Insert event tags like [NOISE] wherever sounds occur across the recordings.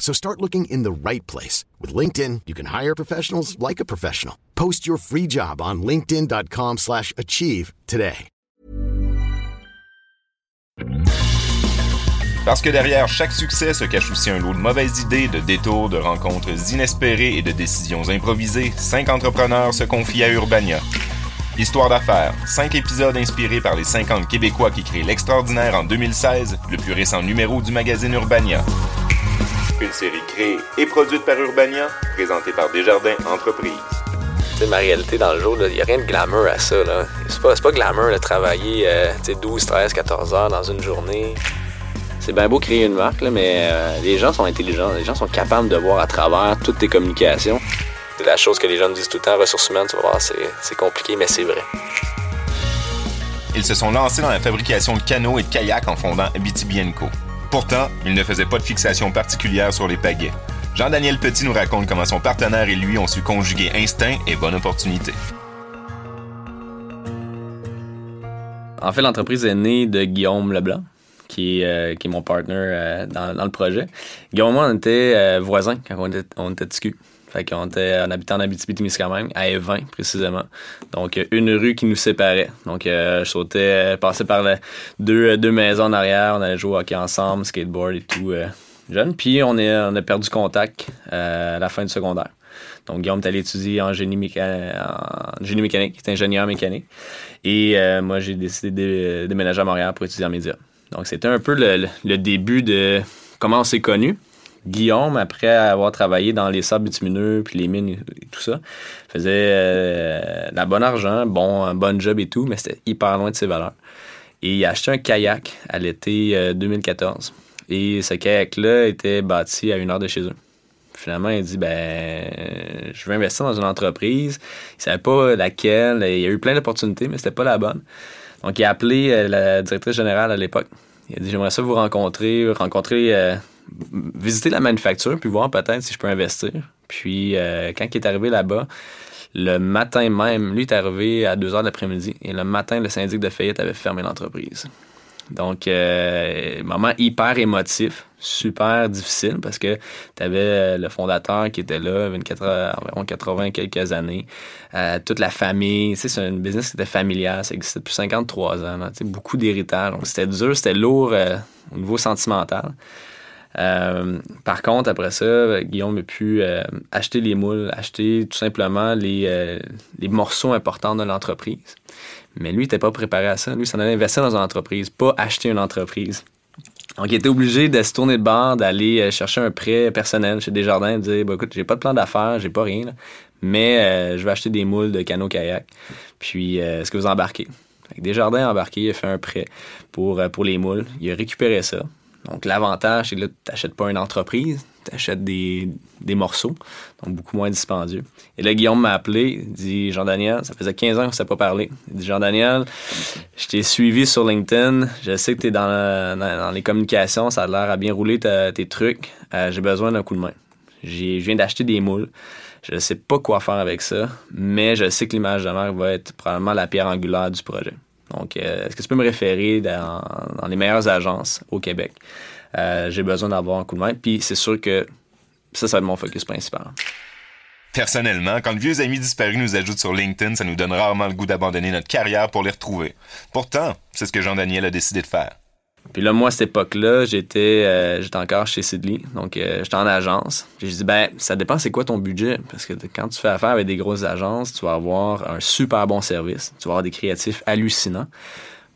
So start looking in the right place. With LinkedIn, you can hire professionals like a professional. Post your free job on linkedin.com slash achieve today. Parce que derrière chaque succès se cache aussi un lot de mauvaises idées, de détours, de rencontres inespérées et de décisions improvisées, cinq entrepreneurs se confient à Urbania. Histoire d'affaires, cinq épisodes inspirés par les 50 Québécois qui créent l'extraordinaire en 2016, le plus récent numéro du magazine Urbania. Une série créée et produite par Urbania, présentée par Desjardins Entreprises. C'est ma réalité dans le jour, il n'y a rien de glamour à ça. là. C'est pas, pas glamour de travailler euh, tu sais, 12, 13, 14 heures dans une journée. C'est bien beau créer une marque, là, mais euh, les gens sont intelligents. Les gens sont capables de voir à travers toutes tes communications. C'est la chose que les gens me disent tout le temps, ressources humaines, tu vas voir, c'est, c'est compliqué, mais c'est vrai. Ils se sont lancés dans la fabrication de canots et de kayaks en fondant Abitibi Co. Pourtant, ils ne faisaient pas de fixation particulière sur les pagaies. Jean-Daniel Petit nous raconte comment son partenaire et lui ont su conjuguer instinct et bonne opportunité. En fait, l'entreprise est née de Guillaume Leblanc, qui est, euh, mon partner euh, dans, le projet. Guillaume et moi, on était euh, voisins quand on était, on. Fait qu'on était, on habitait en Abitibi-Témiscamingue, à Evin, précisément. Donc, euh, une rue qui nous séparait. Donc, euh, je sautais, euh, passais par le- deux, deux maisons en arrière, on allait jouer au hockey ensemble, skateboard et tout, euh, jeune. Puis, on, est, on a perdu contact euh, à la fin du secondaire. Donc, Guillaume est allé étudier en génie, méca- en génie mécanique, il est ingénieur mécanique. Et euh, moi, j'ai décidé de déménager à Montréal pour étudier en médias. Donc, c'était un peu le- le début de comment on s'est connus. Guillaume, après avoir travaillé dans les sables bitumineux puis les mines et tout ça, faisait euh, de la bonne argent, bon, un bon job et tout, mais c'était hyper loin de ses valeurs. Et il a acheté un kayak à l'été euh, 2014. Et ce kayak-là était bâti à une heure de chez eux. Finalement, il dit ben, je veux investir dans une entreprise. Il savait pas laquelle. Il y a eu plein d'opportunités, mais c'était pas la bonne. Donc, il a appelé euh, la directrice générale à l'époque. Il a dit J'aimerais ça vous rencontrer, rencontrer, euh, visiter la manufacture, puis voir peut-être si je peux investir. Puis, euh, quand il est arrivé là-bas, le matin même, lui est arrivé à 2 h de l'après-midi. Et le matin, le syndic de faillite avait fermé l'entreprise. Donc, euh, moment hyper émotif, super difficile parce que tu avais le fondateur qui était là, 24, euh, environ 80 quelques années, euh, toute la famille. C'est une business qui était familiale, ça existait depuis 53 ans. beaucoup d'héritage. Donc, c'était dur, c'était lourd euh, au niveau sentimental. Euh, par contre, après ça, Guillaume a pu euh, acheter les moules, acheter tout simplement les, euh, les morceaux importants de l'entreprise. Mais lui, il n'était pas préparé à ça. Lui, il s'en allait investir dans une entreprise, pas acheter une entreprise. Donc, il était obligé de se tourner de bord, d'aller chercher un prêt personnel chez Desjardins et de dire bah, écoute, j'ai pas de plan d'affaires, j'ai pas rien, mais je vais acheter des moules de canot-kayak. Puis, est-ce que vous embarquez? Desjardins a embarqué, il a fait un prêt pour, pour les moules. Il a récupéré ça. Donc, l'avantage, c'est que là, tu n'achètes pas une entreprise, tu achètes des, morceaux, donc beaucoup moins dispendieux. Et là, Guillaume m'a appelé, il dit Jean-Daniel, ça faisait 15 ans qu'on ne s'est pas parlé. Il dit Jean-Daniel, je t'ai suivi sur LinkedIn, je sais que tu es dans, les communications, ça a l'air à bien rouler ta- tes trucs, Euh, j'ai besoin d'un coup de main. Je viens d'acheter des moules. Je ne sais pas quoi faire avec ça, mais je sais que l'image de marque va être probablement la pierre angulaire du projet. Donc, euh, est-ce que tu peux me référer dans, les meilleures agences au Québec? Euh, J'ai besoin d'avoir un coup de main. Puis c'est sûr que ça, ça va être mon focus principal. Personnellement, quand le vieux ami disparu nous ajoute sur LinkedIn, ça nous donne rarement le goût d'abandonner notre carrière pour les retrouver. Pourtant, c'est ce que Jean-Daniel a décidé de faire. Puis là, moi, à cette époque-là, j'étais euh, j'étais encore chez Sidley. Donc, euh, j'étais en agence. Puis j'ai dit, ben, ça dépend c'est quoi ton budget? Parce que quand tu fais affaire avec des grosses agences, tu vas avoir un super bon service. Tu vas avoir des créatifs hallucinants.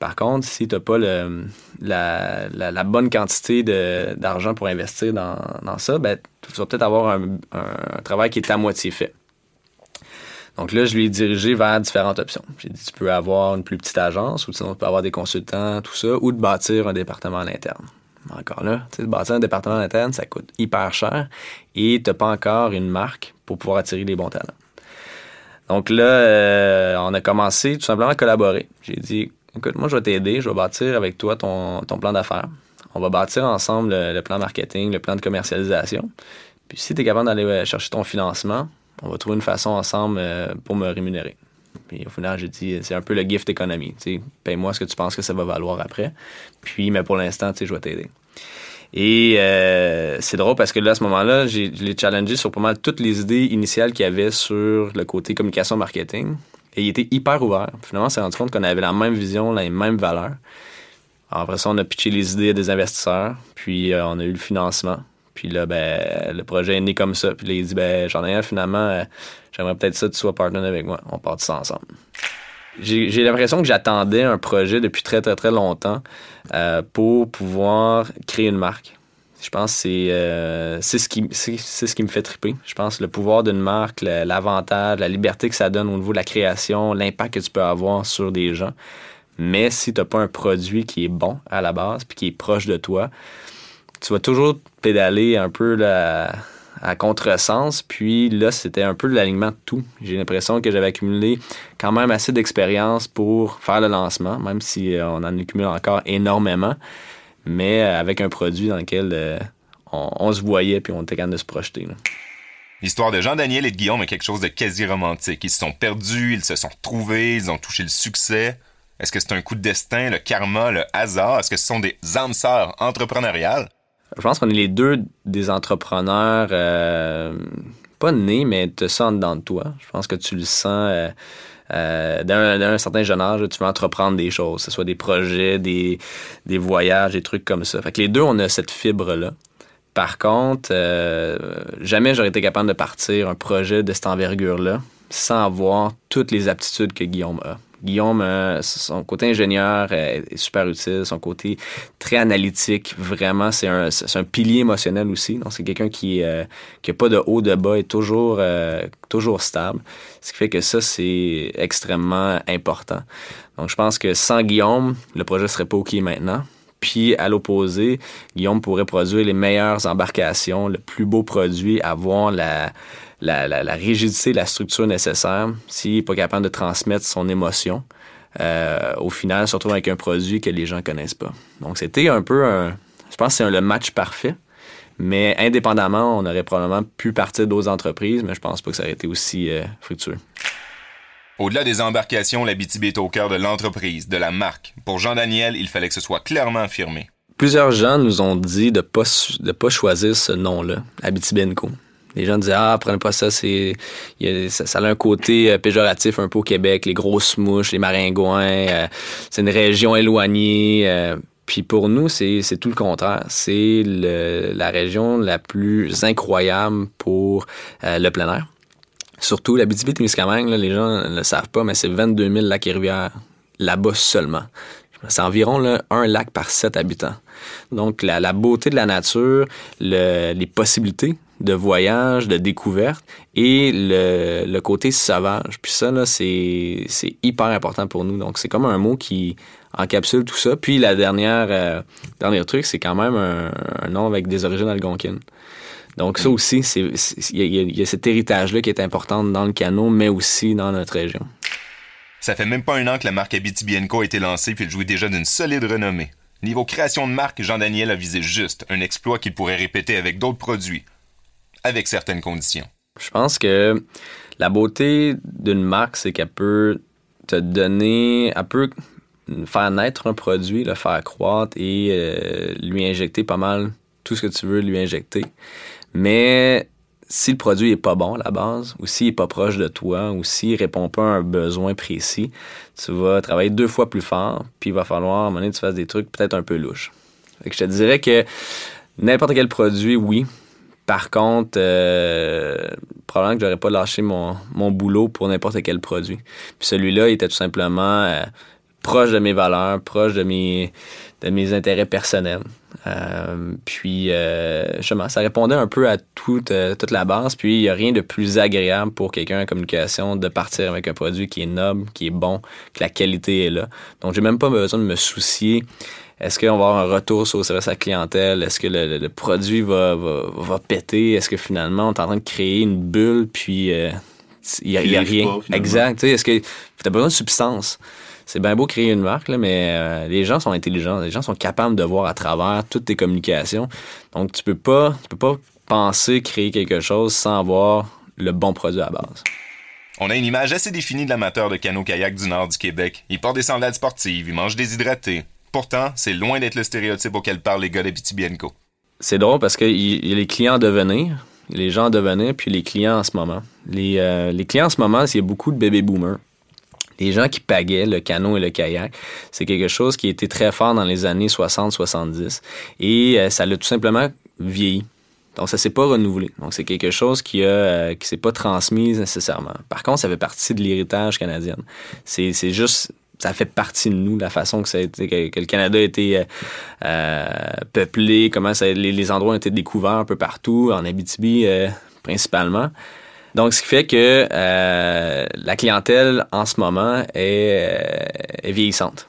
Par contre, si tu n'as pas le, la, la, bonne quantité d'argent pour investir dans, dans, ça, ben, tu vas peut-être avoir un, un, travail qui est à moitié fait. Donc là, je lui ai dirigé vers différentes options. J'ai dit, tu peux avoir une plus petite agence, ou sinon tu peux avoir des consultants, tout ça, ou de bâtir un département à l'interne. Encore là, tu sais, de bâtir un département à l'interne, ça coûte hyper cher et tu n'as pas encore une marque pour pouvoir attirer les bons talents. Donc là, euh, on a commencé tout simplement à collaborer. J'ai dit, écoute, moi, je vais t'aider, je vais bâtir avec toi ton, ton plan d'affaires. On va bâtir ensemble le, plan marketing, le plan de commercialisation. Puis si tu es capable d'aller chercher ton financement, on va trouver une façon ensemble euh, pour me rémunérer. Puis au final, j'ai dit, c'est un peu le gift économie. Paye-moi ce que tu penses que ça va valoir après. Puis, mais pour l'instant, je vais t'aider. Et euh, c'est drôle parce que là, à ce moment-là, je l'ai challengé sur pas mal toutes les idées initiales qu'il y avait sur le côté communication marketing. Et il était hyper ouvert. Finalement, on s'est rendu compte qu'on avait la même vision, les mêmes valeurs. après ça, on a pitché les idées à des investisseurs, puis euh, on a eu le financement. Puis là, ben, le projet est né comme ça. Puis là, il dit, ben, j'en ai un finalement, euh, j'aimerais peut-être ça que tu sois partenaire avec moi. On part ça ensemble. J'ai l'impression que j'attendais un projet depuis très, très, très longtemps euh, pour pouvoir créer une marque. Je pense que c'est euh, ce, qui, ce qui me fait triper. Je pense le pouvoir d'une marque, l'avantage, la liberté que ça donne au niveau de la création, l'impact que tu peux avoir sur des gens. Mais si tu n'as pas un produit qui est bon à la base puis qui est proche de toi, tu vas toujours pédaler un peu à contresens. Puis là, c'était un peu l'alignement de tout. J'ai l'impression que j'avais accumulé quand même assez d'expérience pour faire le lancement, même si euh, on en accumule encore énormément, mais euh, avec un produit dans lequel euh, on, se voyait puis on était capable de se projeter. L'histoire de Jean-Daniel et de Guillaume est quelque chose de quasi romantique. Ils se sont perdus, ils se sont retrouvés, ils ont touché le succès. Est-ce que c'est un coup de destin, le karma, le hasard? Est-ce que ce sont des âmes sœurs entrepreneuriales? Je pense qu'on est les deux des entrepreneurs, euh, pas nés, mais te sens dedans de toi. Je pense que tu le sens euh, euh, d'un certain jeune âge, tu veux entreprendre des choses, que ce soit des projets, des, des voyages, des trucs comme ça. Fait que les deux, on a cette fibre-là. Par contre, jamais j'aurais été capable de partir un projet de cette envergure-là sans avoir toutes les aptitudes que Guillaume a. Guillaume, euh, son côté ingénieur euh, est super utile, son côté très analytique, vraiment, c'est un, pilier émotionnel aussi. Donc, c'est quelqu'un qui n'a euh, pas de haut, de bas, est toujours, toujours stable. Ce qui fait que ça, c'est extrêmement important. Donc, je pense que sans Guillaume, le projet serait pas OK maintenant. Puis, à l'opposé, Guillaume pourrait produire les meilleures embarcations, le plus beau produit, avoir la la, la, rigidité, la structure nécessaire, s'il n'est pas capable de transmettre son émotion, euh, au final, se retrouve avec un produit que les gens connaissent pas. Donc, c'était un peu un. Je pense que c'est le match parfait. Mais indépendamment, on aurait probablement pu partir d'autres entreprises, mais je pense pas que ça aurait été aussi euh, fructueux. Au-delà des embarcations, la BTB est au cœur de l'entreprise, de la marque. Pour Jean-Daniel, il fallait que ce soit clairement affirmé. Plusieurs gens nous ont dit de pas de pas choisir ce nom-là, Abitibi Co. Les gens disaient ah prenez pas ça, c'est ça, a un côté euh, péjoratif un peu au Québec, les grosses mouches, les maringouins, euh, c'est une région éloignée. Euh. puis pour nous, c'est tout le contraire. C'est la région la plus incroyable pour le plein air. Surtout la BTB-Témiscamingue, les gens ne le savent pas, mais c'est 22 000 lacs et rivières là-bas seulement. C'est environ là, un lac par sept habitants. Donc, la, la beauté de la nature, le, les possibilités de voyage, de découverte et le, le côté sauvage. Puis ça, là, c'est, c'est hyper important pour nous. Donc, c'est comme un mot qui encapsule tout ça. Puis la dernière, euh, dernier truc, c'est quand même un, un, nom avec des origines algonquines. Donc ça aussi, il y, y, a cet héritage-là qui est important dans le canot, mais aussi dans notre région. Ça fait même pas un an que la marque Abitibienco a été lancée, puis elle jouit déjà d'une solide renommée. Niveau création de marque, Jean-Daniel a visé juste un exploit qu'il pourrait répéter avec d'autres produits, avec certaines conditions. Je pense que la beauté d'une marque, c'est qu'elle peut te donner, elle peut faire naître un produit, le faire croître et euh, lui injecter pas mal tout ce que tu veux lui injecter. Mais si le produit est pas bon à la base, ou s'il est pas proche de toi, ou s'il répond pas à un besoin précis, tu vas travailler deux fois plus fort, puis il va falloir à un moment donné tu fasses des trucs peut-être un peu louches. je te dirais que n'importe quel produit, oui. Par contre, euh, probablement que j'aurais pas lâché mon, mon boulot pour n'importe quel produit. Puis celui-là était tout simplement euh, proche de mes valeurs, proche de mes, de mes intérêts personnels. Euh, puis, euh, justement, ça répondait un peu à toute, euh, toute la base. Puis, il n'y a rien de plus agréable pour quelqu'un en communication de partir avec un produit qui est noble, qui est bon, que la qualité est là. Donc, j'ai même pas besoin de me soucier. Est-ce qu'on va avoir un retour sur le service à la clientèle? Est-ce que le, le, produit va, va, va péter? Est-ce que finalement, on est en train de créer une bulle, puis il n'y a, y a rien? Pas, exact. Est-ce que tu as besoin de substance? c'est bien beau créer une marque, là, mais euh, les gens sont intelligents. Les gens sont capables de voir à travers toutes tes communications. Donc, tu peux pas, tu peux pas penser créer quelque chose sans avoir le bon produit à base. On a une image assez définie de l'amateur de canot-kayak du nord du Québec. Il porte des sandales sportives, il mange déshydraté. Pourtant, c'est loin d'être le stéréotype auquel parlent les gars d'Abitibienco. C'est drôle parce qu'il y les clients à devenir, les gens à devenir, puis les clients en ce moment. Les, euh, les clients en ce moment, a beaucoup de bébés boomers les gens qui pagaient le canot et le kayak, c'est quelque chose qui était très fort dans les années 60-70 et euh, ça l'a tout simplement vieilli. Donc, ça s'est pas renouvelé. Donc, c'est quelque chose qui a euh, qui s'est pas transmis nécessairement. Par contre, ça fait partie de l'héritage canadien. C'est, c'est juste ça fait partie de nous, la façon que ça a été, que, le Canada a été euh, euh peuplé, comment ça, les, les, endroits ont été découverts un peu partout, en Abitibi euh, principalement. Donc, ce qui fait que euh, la clientèle en ce moment est, euh, est, vieillissante.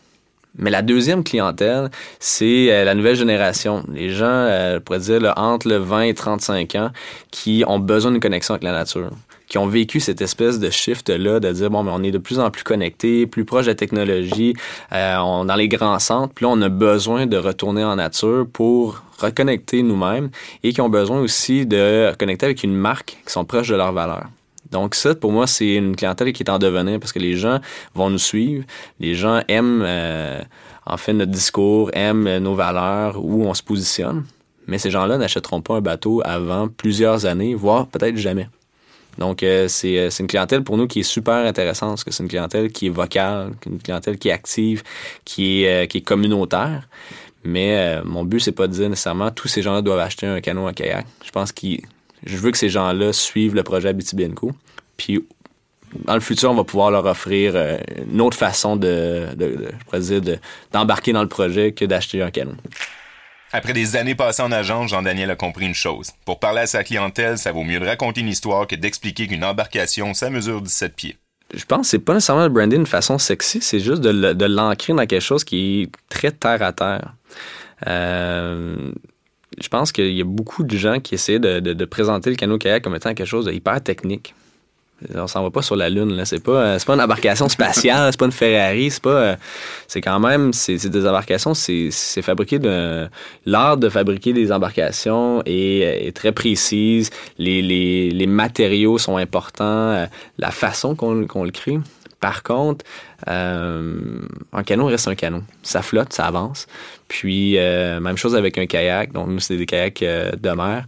Mais la deuxième clientèle, c'est euh, la nouvelle génération. Les gens, euh, je pourrais dire, entre le 20 et 35 ans, qui ont besoin d'une connexion avec la nature qui ont vécu cette espèce de shift-là, de dire, bon, mais on est de plus en plus connectés, plus proche de la technologie, euh, on, dans les grands centres, puis là, on a besoin de retourner en nature pour reconnecter nous-mêmes et qui ont besoin aussi de reconnecter avec une marque qui sont proches de leurs valeurs. Donc ça, pour moi, c'est une clientèle qui est en devenir parce que les gens vont nous suivre, les gens aiment euh, en fait notre discours, aiment nos valeurs, où on se positionne. Mais ces gens-là n'achèteront pas un bateau avant plusieurs années, voire peut-être jamais. Donc, euh, c'est une clientèle pour nous qui est super intéressante, parce que c'est une clientèle qui est vocale, une clientèle qui est active, qui est, euh, qui est communautaire. Mais euh, mon but, c'est pas de dire nécessairement tous ces gens-là doivent acheter un canot, un kayak. Je pense que je veux que ces gens-là suivent le projet Abitibienco. Puis, dans le futur, on va pouvoir leur offrir euh, une autre façon de, de, de je pourrais dire, d'embarquer dans le projet que d'acheter un canot. Après des années passées en agence, Jean-Daniel a compris une chose. Pour parler à sa clientèle, ça vaut mieux de raconter une histoire que d'expliquer qu'une embarcation, ça mesure 17 pieds. Je pense que c'est pas nécessairement de brander d'une façon sexy, c'est juste de l'ancrer dans quelque chose qui est très terre à terre. Euh, je pense qu'il y a beaucoup de gens qui essaient de, présenter le canot kayak comme étant quelque chose de hyper technique. On s'en va pas sur la lune là, c'est pas euh, pas une embarcation spatiale, c'est pas une Ferrari, c'est pas euh, c'est quand même c'est des embarcations, c'est fabriqué de l'art de fabriquer des embarcations est, est très précise, les, les, matériaux sont importants, euh, la façon qu'on le crée. Par contre, euh, un canot reste un canot. Ça flotte, ça avance. Puis, euh, même chose avec un kayak. Donc, nous, c'est des kayaks euh, de mer.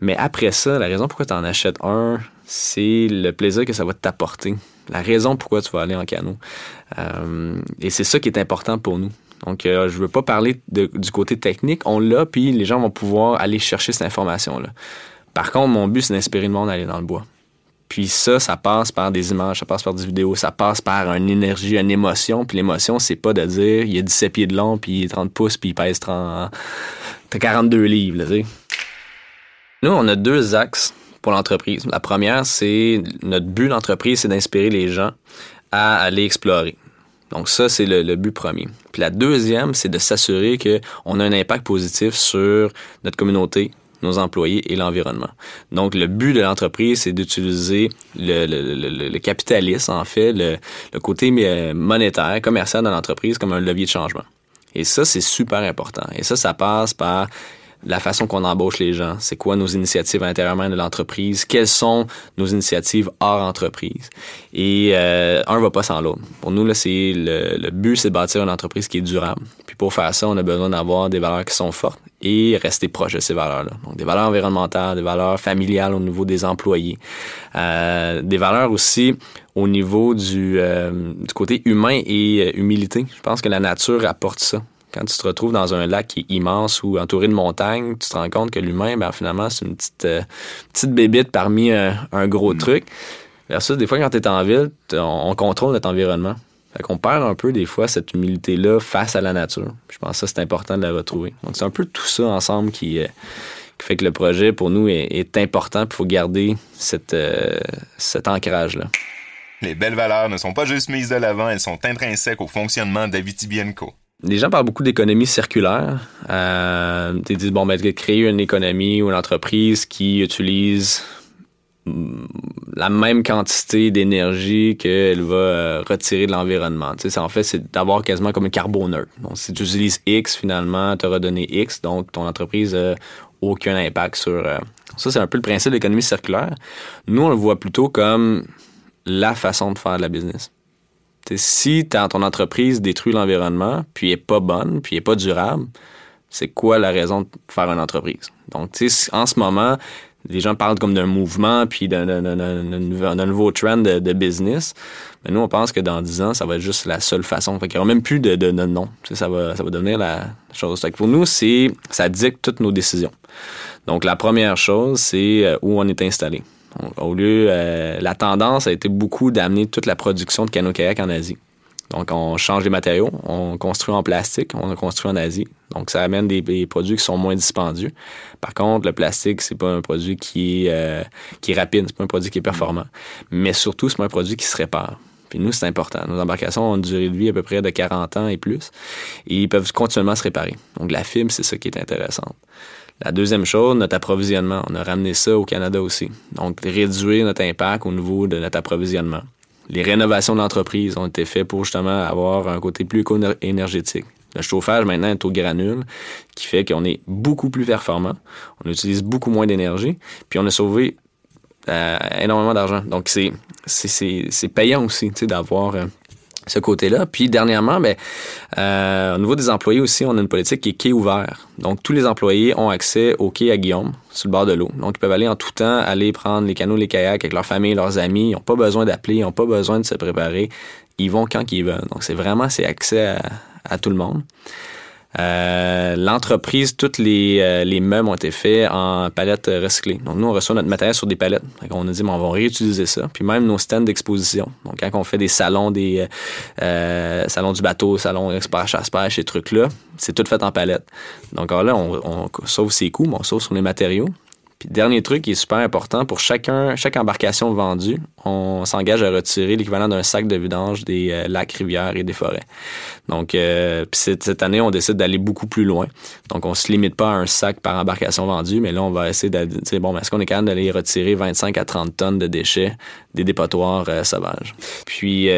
Mais après ça, la raison pourquoi tu en achètes un, c'est le plaisir que ça va t'apporter. La raison pourquoi tu vas aller en canot. Euh, et c'est ça qui est important pour nous. Donc, euh, je veux pas parler du côté technique. On l'a, puis les gens vont pouvoir aller chercher cette information-là. Par contre, mon but, c'est d'inspirer le monde à aller dans le bois. Puis ça, ça passe par des images, ça passe par des vidéos, ça passe par une énergie, une émotion. Puis l'émotion, c'est pas de dire il y a 17 pieds de long, puis 30 pouces, puis il pèse 30, 42 livres. Là. Nous, on a deux axes pour l'entreprise. La première, c'est notre but d'entreprise, c'est d'inspirer les gens à aller explorer. Donc ça, c'est le, but premier. Puis la deuxième, c'est de s'assurer qu'on a un impact positif sur notre communauté, nos employés et l'environnement. Donc le but de l'entreprise, c'est d'utiliser le, le, capitalisme, en fait, le, côté monétaire, commercial de l'entreprise comme un levier de changement. Et ça, c'est super important. Et ça, ça passe par la façon qu'on embauche les gens, c'est quoi nos initiatives intérieurement de l'entreprise, quelles sont nos initiatives hors entreprise. Et euh, un va pas sans l'autre. Pour nous, là, c'est le, le but, c'est de bâtir une entreprise qui est durable. Puis pour faire ça, on a besoin d'avoir des valeurs qui sont fortes et rester proche de ces valeurs-là. Donc des valeurs environnementales, des valeurs familiales au niveau des employés, euh, des valeurs aussi au niveau du, euh, du côté humain et euh, humilité. Je pense que la nature apporte ça Quand tu te retrouves dans un lac qui est immense ou entouré de montagnes, tu te rends compte que l'humain, ben, finalement, c'est une petite, euh, petite bébite parmi un, gros mm. truc. Versus, des fois, quand tu es en ville, on, contrôle notre environnement. Fait qu'on perd un peu, des fois, cette humilité-là face à la nature. Je pense que ça, c'est important de la retrouver. Donc, c'est un peu tout ça ensemble qui, euh, fait que le projet, pour nous, est, important. Il faut garder cette, euh, cet ancrage-là. Les belles valeurs ne sont pas juste mises de l'avant, elles sont intrinsèques au fonctionnement d'Avitibienco. Les gens parlent beaucoup d'économie circulaire. Euh, ils disent, bon, ben, créer une économie ou une entreprise qui utilise la même quantité d'énergie qu'elle va euh, retirer de l'environnement. Tu sais, en fait, c'est d'avoir quasiment comme un carboneur. Donc, si tu utilises X, finalement, tu auras donné X, donc ton entreprise n'a aucun impact sur... Euh, ça, c'est un peu le principe de l'économie circulaire. Nous, on le voit plutôt comme la façon de faire de la business. Si ton entreprise détruit l'environnement, puis est pas bonne, puis est pas durable, c'est quoi la raison de faire une entreprise? Donc, en ce moment, les gens parlent comme d'un mouvement puis d'un nouveau trend de, business. Mais nous, on pense que dans 10 ans, ça va être juste la seule façon. Fait qu'il n'y aura même plus de, nom. Ça va, ça va devenir la chose. pour nous, c'est ça dicte toutes nos décisions. Donc, la première chose, c'est euh, où on est installé. Au lieu, euh, la tendance a été beaucoup d'amener toute la production de canot-kayak en Asie. Donc, on change les matériaux, on construit en plastique, on construit en Asie. Donc, ça amène des, produits qui sont moins dispendieux. Par contre, le plastique, c'est pas un produit qui est, euh, qui est rapide, c'est pas un produit qui est performant. Mais surtout, c'est pas un produit qui se répare. Puis nous, c'est important. Nos embarcations ont une durée de vie à peu près de 40 ans et plus. Et ils peuvent continuellement se réparer. Donc, la fibre, c'est ça qui est intéressant. La deuxième chose, notre approvisionnement. On a ramené ça au Canada aussi. Donc, réduire notre impact au niveau de notre approvisionnement les rénovations de l'entreprise ont été faites pour justement avoir un côté plus énergétique. Le chauffage maintenant est au granule, qui fait qu'on est beaucoup plus performant, on utilise beaucoup moins d'énergie, puis on a sauvé euh, énormément d'argent. Donc c'est c'est payant aussi d'avoir euh, ce côté-là. Puis dernièrement, ben, euh, au niveau des employés aussi, on a une politique qui est quai ouvert. Donc tous les employés ont accès au quai à Guillaume, sur le bord de l'eau. Donc ils peuvent aller en tout temps, aller prendre les canots, les kayaks avec leur famille, leurs amis. Ils n'ont pas besoin d'appeler, ils n'ont pas besoin de se préparer. Ils vont quand ils veulent. Donc c'est vraiment c'est accès à tout le monde. Euh, l'entreprise, tous les, euh, les, meubles ont été faits en palettes recyclées. Donc, nous, on reçoit notre matériel sur des palettes. on a dit, on va réutiliser ça. Puis même nos stands d'exposition. Donc, quand on fait des salons, des euh, salons du bateau, salons expert chasse-pêche, ces trucs-là, c'est tout fait en palettes. Donc, alors là, on, on sauve ses coûts, mais on sauve sur les matériaux. Puis dernier truc qui est super important, pour chacun, chaque embarcation vendue, on s'engage à retirer l'équivalent d'un sac de vidange des euh, lacs, rivières et des forêts. Donc, euh, cette année, on décide d'aller beaucoup plus loin. Donc, on se limite pas à un sac par embarcation vendue, mais là, on va essayer de dire, bon, est-ce qu'on est capable d'aller retirer 25 à 30 tonnes de déchets des dépotoirs euh, sauvages? Puis,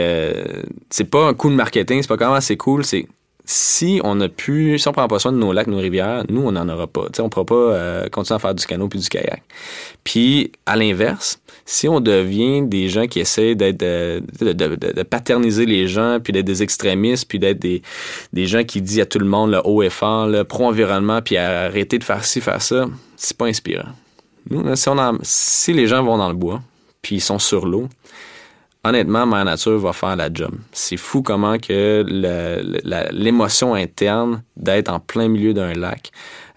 c'est pas un coup de marketing, c'est pas comment c'est cool, c'est si on a pu, si on prend pas soin de nos lacs, nos rivières, nous, on n'en aura pas. On on ne pourra pas euh, continuer à faire du canot puis du kayak. Puis, à l'inverse, si on devient des gens qui essaient d'être de, paterniser les gens, puis d'être des extrémistes, puis d'être des, gens qui disent à tout le monde le haut et fort, le pro-environnement, puis arrêter de faire ci, faire ça, c'est pas inspirant. Nous, si, si les gens vont dans le bois, puis ils sont sur l'eau, honnêtement, ma nature va faire la job. C'est fou comment que l'émotion interne d'être en plein milieu d'un lac,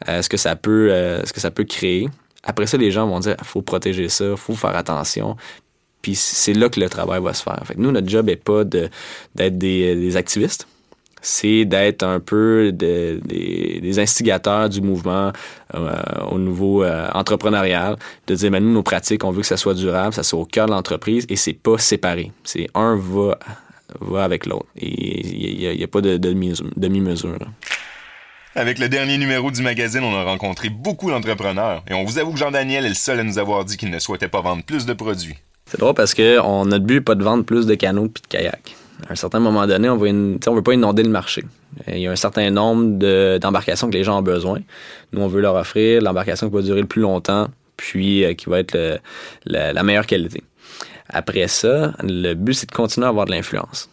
euh, ce que ça peut, euh, ce que ça peut créer? Après ça, les gens vont dire, faut protéger ça, faut faire attention. Puis c'est là que le travail va se faire. Fait nous, notre job est pas d'être des activistes c'est d'être un peu des instigateurs du mouvement euh, au niveau euh, entrepreneurial, de dire, mais nous, nos pratiques, on veut que ça soit durable, ça soit au cœur de l'entreprise et c'est pas séparé. C'est un va, va avec l'autre. Et il n'y a, pas de, demi-mesure. Avec le dernier numéro du magazine, on a rencontré beaucoup d'entrepreneurs et on vous avoue que Jean-Daniel est le seul à nous avoir dit qu'il ne souhaitait pas vendre plus de produits. C'est drôle parce que on, notre but n'est pas de vendre plus de canots puis de kayaks à un certain moment donné, on ne veut pas inonder le marché. Il y a un certain nombre d'embarcations que les gens ont besoin. Nous, on veut leur offrir l'embarcation qui va durer le plus longtemps, puis euh, qui va être la, meilleure qualité. Après ça, le but, c'est de continuer à avoir de l'influence.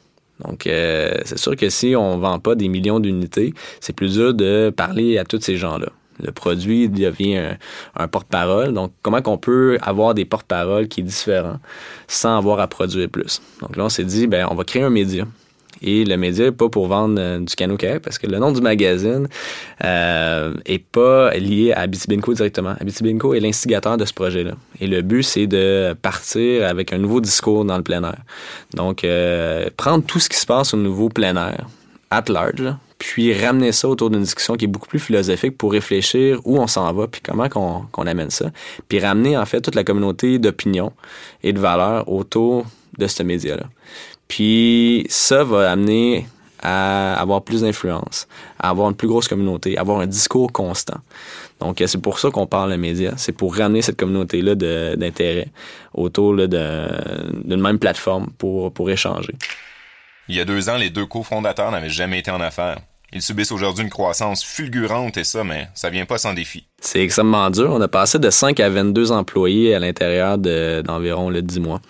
Donc, euh, c'est sûr que si on ne vend pas des millions d'unités, c'est plus dur de parler à tous ces gens-là le produit devient un, porte-parole. Donc, comment qu'on peut avoir des porte-paroles qui est différent sans avoir à produire plus? Donc là, on s'est dit, ben, on va créer un média. Et le média n'est pas pour vendre euh, du canot parce que le nom du magazine euh, est pas lié à Abitibenco directement. Abitibenco est l'instigateur de ce projet-là. Et le but, c'est de partir avec un nouveau discours dans le plein air. Donc, euh, prendre tout ce qui se passe au nouveau plein air, at large, puis ramener ça autour d'une discussion qui est beaucoup plus philosophique pour réfléchir où on s'en va, puis comment qu'on amène ça, puis ramener en fait toute la communauté d'opinion et de valeurs autour de ce média-là. Puis ça va amener à avoir plus d'influence, à avoir une plus grosse communauté, à avoir un discours constant. Donc, c'est pour ça qu'on parle de médias. C'est pour ramener cette communauté-là d'intérêt autour d'une même plateforme pour, pour échanger. Il y a deux ans, les deux cofondateurs n'avaient jamais été en affaires. Ils subissent aujourd'hui une croissance fulgurante et ça, mais ça vient pas sans défi. C'est extrêmement dur. On a passé de 5 à 22 employés à l'intérieur d'environ le 10 mois.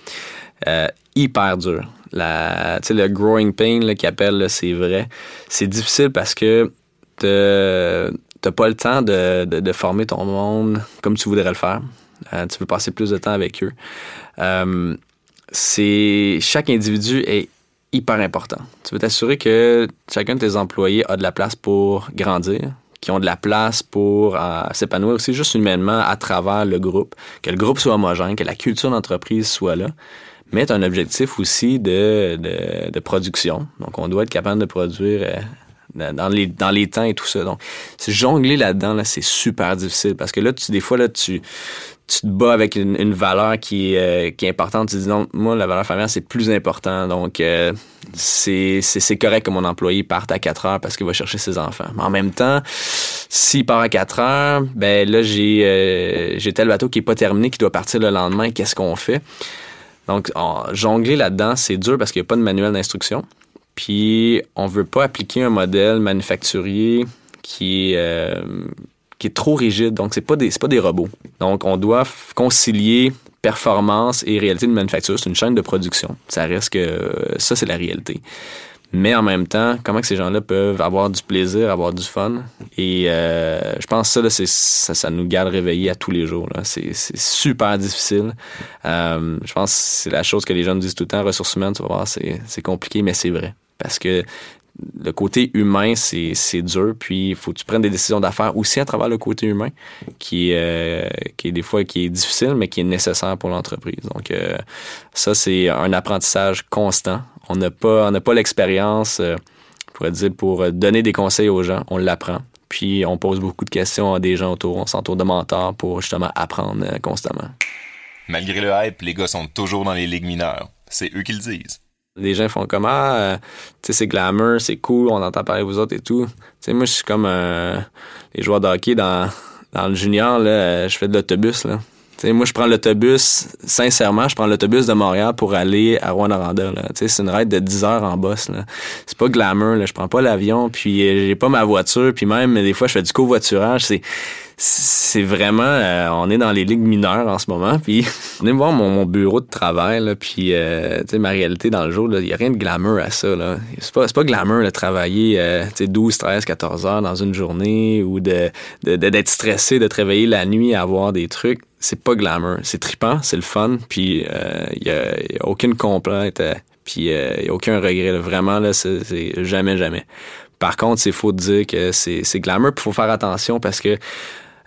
Euh, hyper dur. La, le growing pain qui appelle, c'est vrai. C'est difficile parce que t'as pas le temps de, former ton monde comme tu voudrais le faire. Euh, tu veux passer plus de temps avec eux. Euh, c'est chaque individu est hyper important. Tu veux t'assurer que chacun de tes employés a de la place pour grandir, qui ont de la place pour euh, s'épanouir aussi juste humainement à travers le groupe, que le groupe soit homogène, que la culture d'entreprise soit là. Mais tu un objectif aussi de, de, production. Donc, on doit être capable de produire euh, dans les, dans les temps et tout ça. Donc, jongler là-dedans, là, c'est super difficile parce que là, tu, des fois, là, tu, tu te bats avec une, valeur qui, euh, qui est importante. Tu dis non, moi, la valeur familiale, c'est plus important. Donc, euh, c'est correct que mon employé parte à 4 heures parce qu'il va chercher ses enfants. Mais en même temps, s'il part à 4 heures, ben là, j'ai euh, tel bateau qui est pas terminé, qui doit partir le lendemain. Qu'est-ce qu'on fait? Donc, jongler là-dedans, c'est dur parce qu'il n'y a pas de manuel d'instruction. Puis, on veut pas appliquer un modèle manufacturier qui euh, qui est trop rigide. Donc, c'est pas des, pas des robots. Donc, on doit concilier performance et réalité de manufacture. C'est une chaîne de production. Ça reste que ça, c'est la réalité. Mais en même temps, comment que ces gens-là peuvent avoir du plaisir, avoir du fun? Et euh, je pense que ça, ça, ça, nous garde réveillés à tous les jours. C'est super difficile. Euh, je pense que c'est la chose que les nous disent tout le temps, ressources humaines, tu vas voir, c'est compliqué, mais c'est vrai. Parce que le côté humain, c'est dur. Puis il faut que tu prennes des décisions d'affaires aussi à travers le côté humain, qui, euh, est des fois qui est difficile, mais qui est nécessaire pour l'entreprise. Donc euh, ça, c'est un apprentissage constant. On n'a pas, pas l'expérience, euh, pourrait dire, pour donner des conseils aux gens. On l'apprend. Puis on pose beaucoup de questions à des gens autour. On s'entoure de mentors pour justement apprendre constamment. Malgré le hype, les gars sont toujours dans les ligues mineures. C'est eux qui le disent. Les gens font comme Ah, euh, tu sais, c'est glamour, c'est cool, on entend parler vous autres et tout. Tu sais, moi, je suis comme euh, les joueurs de hockey dans, dans le junior, là, euh, je fais de l'autobus, là. Tu sais, moi, je prends l'autobus, sincèrement, je prends l'autobus de Montréal pour aller à Rouen-Noranda. C'est une ride de 10 heures en boss. C'est pas glamour. Là. Je prends pas l'avion, puis j'ai pas ma voiture, puis même des fois, je fais du covoiturage. C'est c'est vraiment euh, on est dans les ligues mineures en ce moment puis [LAUGHS] on est voir mon, bureau de travail là puis euh, tu sais ma réalité dans le jour il y a rien de glamour à ça là. C'est pas c'est pas glamour de travailler euh, tu sais 12 13 14 heures dans une journée ou de d'être stressé de te réveiller la nuit à avoir des trucs. C'est pas glamour. C'est tripant c'est le fun puis il y a, aucune complainte puis il y a aucun regret vraiment là c'est jamais jamais. Par contre, c'est faux de dire que c'est glamour. Il faut faire attention parce que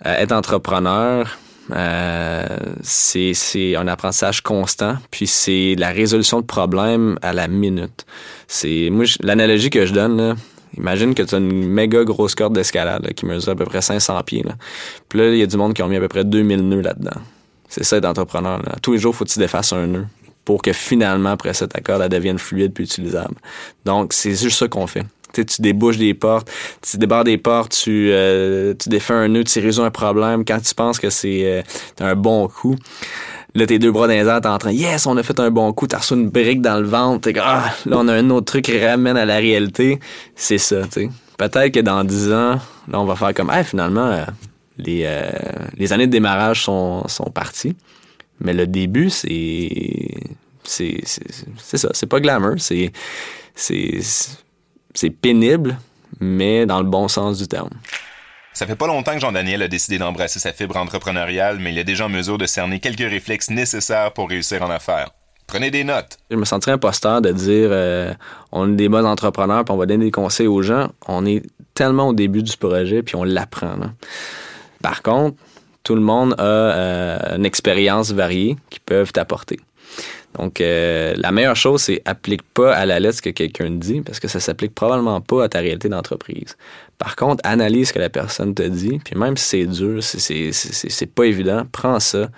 euh, être entrepreneur, euh, c'est un apprentissage constant, puis c'est la résolution de problèmes à la minute. C'est moi l'analogie que je donne Imagine que tu as une méga grosse corde d'escalade qui mesure à peu près 500 pieds. Là. Là, il y a du monde qui ont mis à peu près 2000 nœuds là-dedans. C'est ça d'entrepreneur. Tous les jours, faut que tu défasses un nœud pour que finalement, après ça, ta corde elle devienne fluide puis utilisable. Donc, c'est juste ça qu'on fait tu débouches des portes, tu débarres des portes, tu, euh, tu défais un nœud, tu résous un problème quand tu penses que c'est euh, un bon coup. Là, tes deux bras dans les airs, t'es en train, yes, on a fait un bon coup, t'as reçu une brique dans le ventre, t'es ah, là, on a un autre truc qui ramène à la réalité. C'est ça, tu. Peut-être que dans dix ans, là, on va faire comme, ah, finalement, euh, les, les années de démarrage sont, sont parties. Mais le début, c'est, c'est, c'est ça, c'est pas glamour, c'est, c'est, c'est pénible, mais dans le bon sens du terme. Ça fait pas longtemps que Jean-Daniel a décidé d'embrasser sa fibre entrepreneuriale, mais il est déjà en mesure de cerner quelques réflexes nécessaires pour réussir en affaires. Prenez des notes. Je me sentirais imposteur de dire euh, on est des bons entrepreneurs puis on va donner des conseils aux gens. On est tellement au début du projet puis on l'apprend. Par contre, tout le monde a euh, une expérience variée qui peuvent t'apporter. Donc, euh, la meilleure chose, c'est applique pas à la lettre ce que quelqu'un dit, parce que ça s'applique probablement pas à ta réalité d'entreprise. Par contre, analyse ce que la personne te dit, puis même si c'est dur, c'est pas évident, prends ça,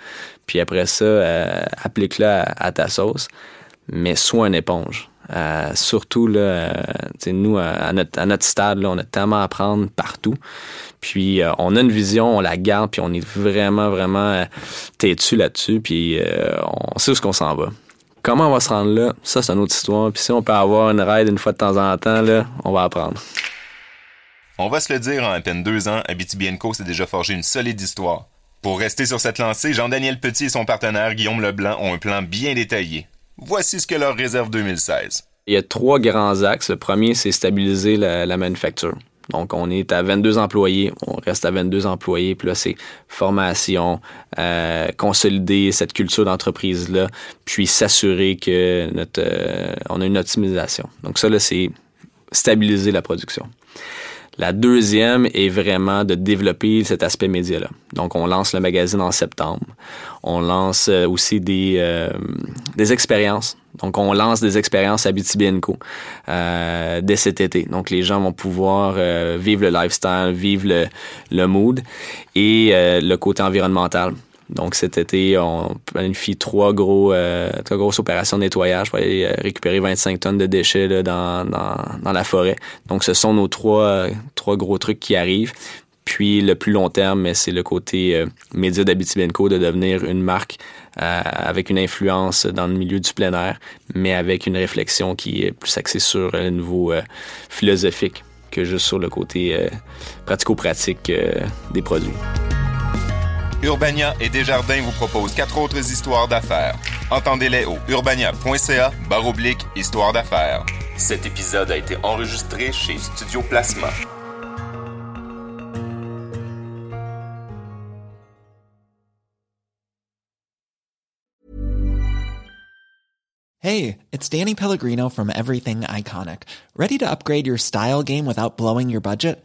puis après ça, euh, applique-le à, ta sauce, mais sois une éponge. Euh, surtout, là, nous, à notre, à notre stade, là, on a tellement à apprendre partout. Puis, on a une vision, on la garde, puis on est vraiment, vraiment têtu là-dessus, puis on sait où ce qu'on s'en va. Comment on va se rendre là, ça, c'est une autre histoire. Puis si on peut avoir une ride une fois de temps en temps, là, on va apprendre. On va se le dire, en à peine deux ans, Abitibi s'est déjà forgé une solide histoire. Pour rester sur cette lancée, Jean-Daniel Petit et son partenaire Guillaume Leblanc ont un plan bien détaillé. Voici ce que leur réserve 2016. Il y a trois grands axes. Le premier, c'est stabiliser la, manufacture. Donc, on est à 22 employés, on reste à 22 employés, puis là, c'est formation, euh, consolider cette culture d'entreprise-là, puis s'assurer que notre, euh, on a une optimisation. Donc, ça, là, c'est stabiliser la production. La deuxième est vraiment de développer cet aspect média-là. Donc, on lance le magazine en septembre. On lance euh, aussi des, euh, des expériences. Donc, on lance des expériences à BTB euh, dès cet été. Donc, les gens vont pouvoir euh, vivre le lifestyle, vivre le, le mood et le côté environnemental. Donc cet été, on planifie trois gros euh, trois grosses opérations de nettoyage pour aller euh, récupérer 25 tonnes de déchets là, dans, dans, dans, la forêt. Donc ce sont nos trois trois gros trucs qui arrivent. Puis le plus long terme, c'est le côté euh, média d'Abitibenco de devenir une marque euh, avec une influence dans le milieu du plein air, mais avec une réflexion qui est plus axée sur le niveau philosophique que juste sur le côté pratico-pratique des produits. Urbania et Desjardins vous proposent quatre autres histoires d'affaires. Entendez-les au urbania.ca baroblique histoire d'affaires. Cet épisode a été enregistré chez Studio Plasma. Hey, it's Danny Pellegrino from Everything Iconic. Ready to upgrade your style game without blowing your budget?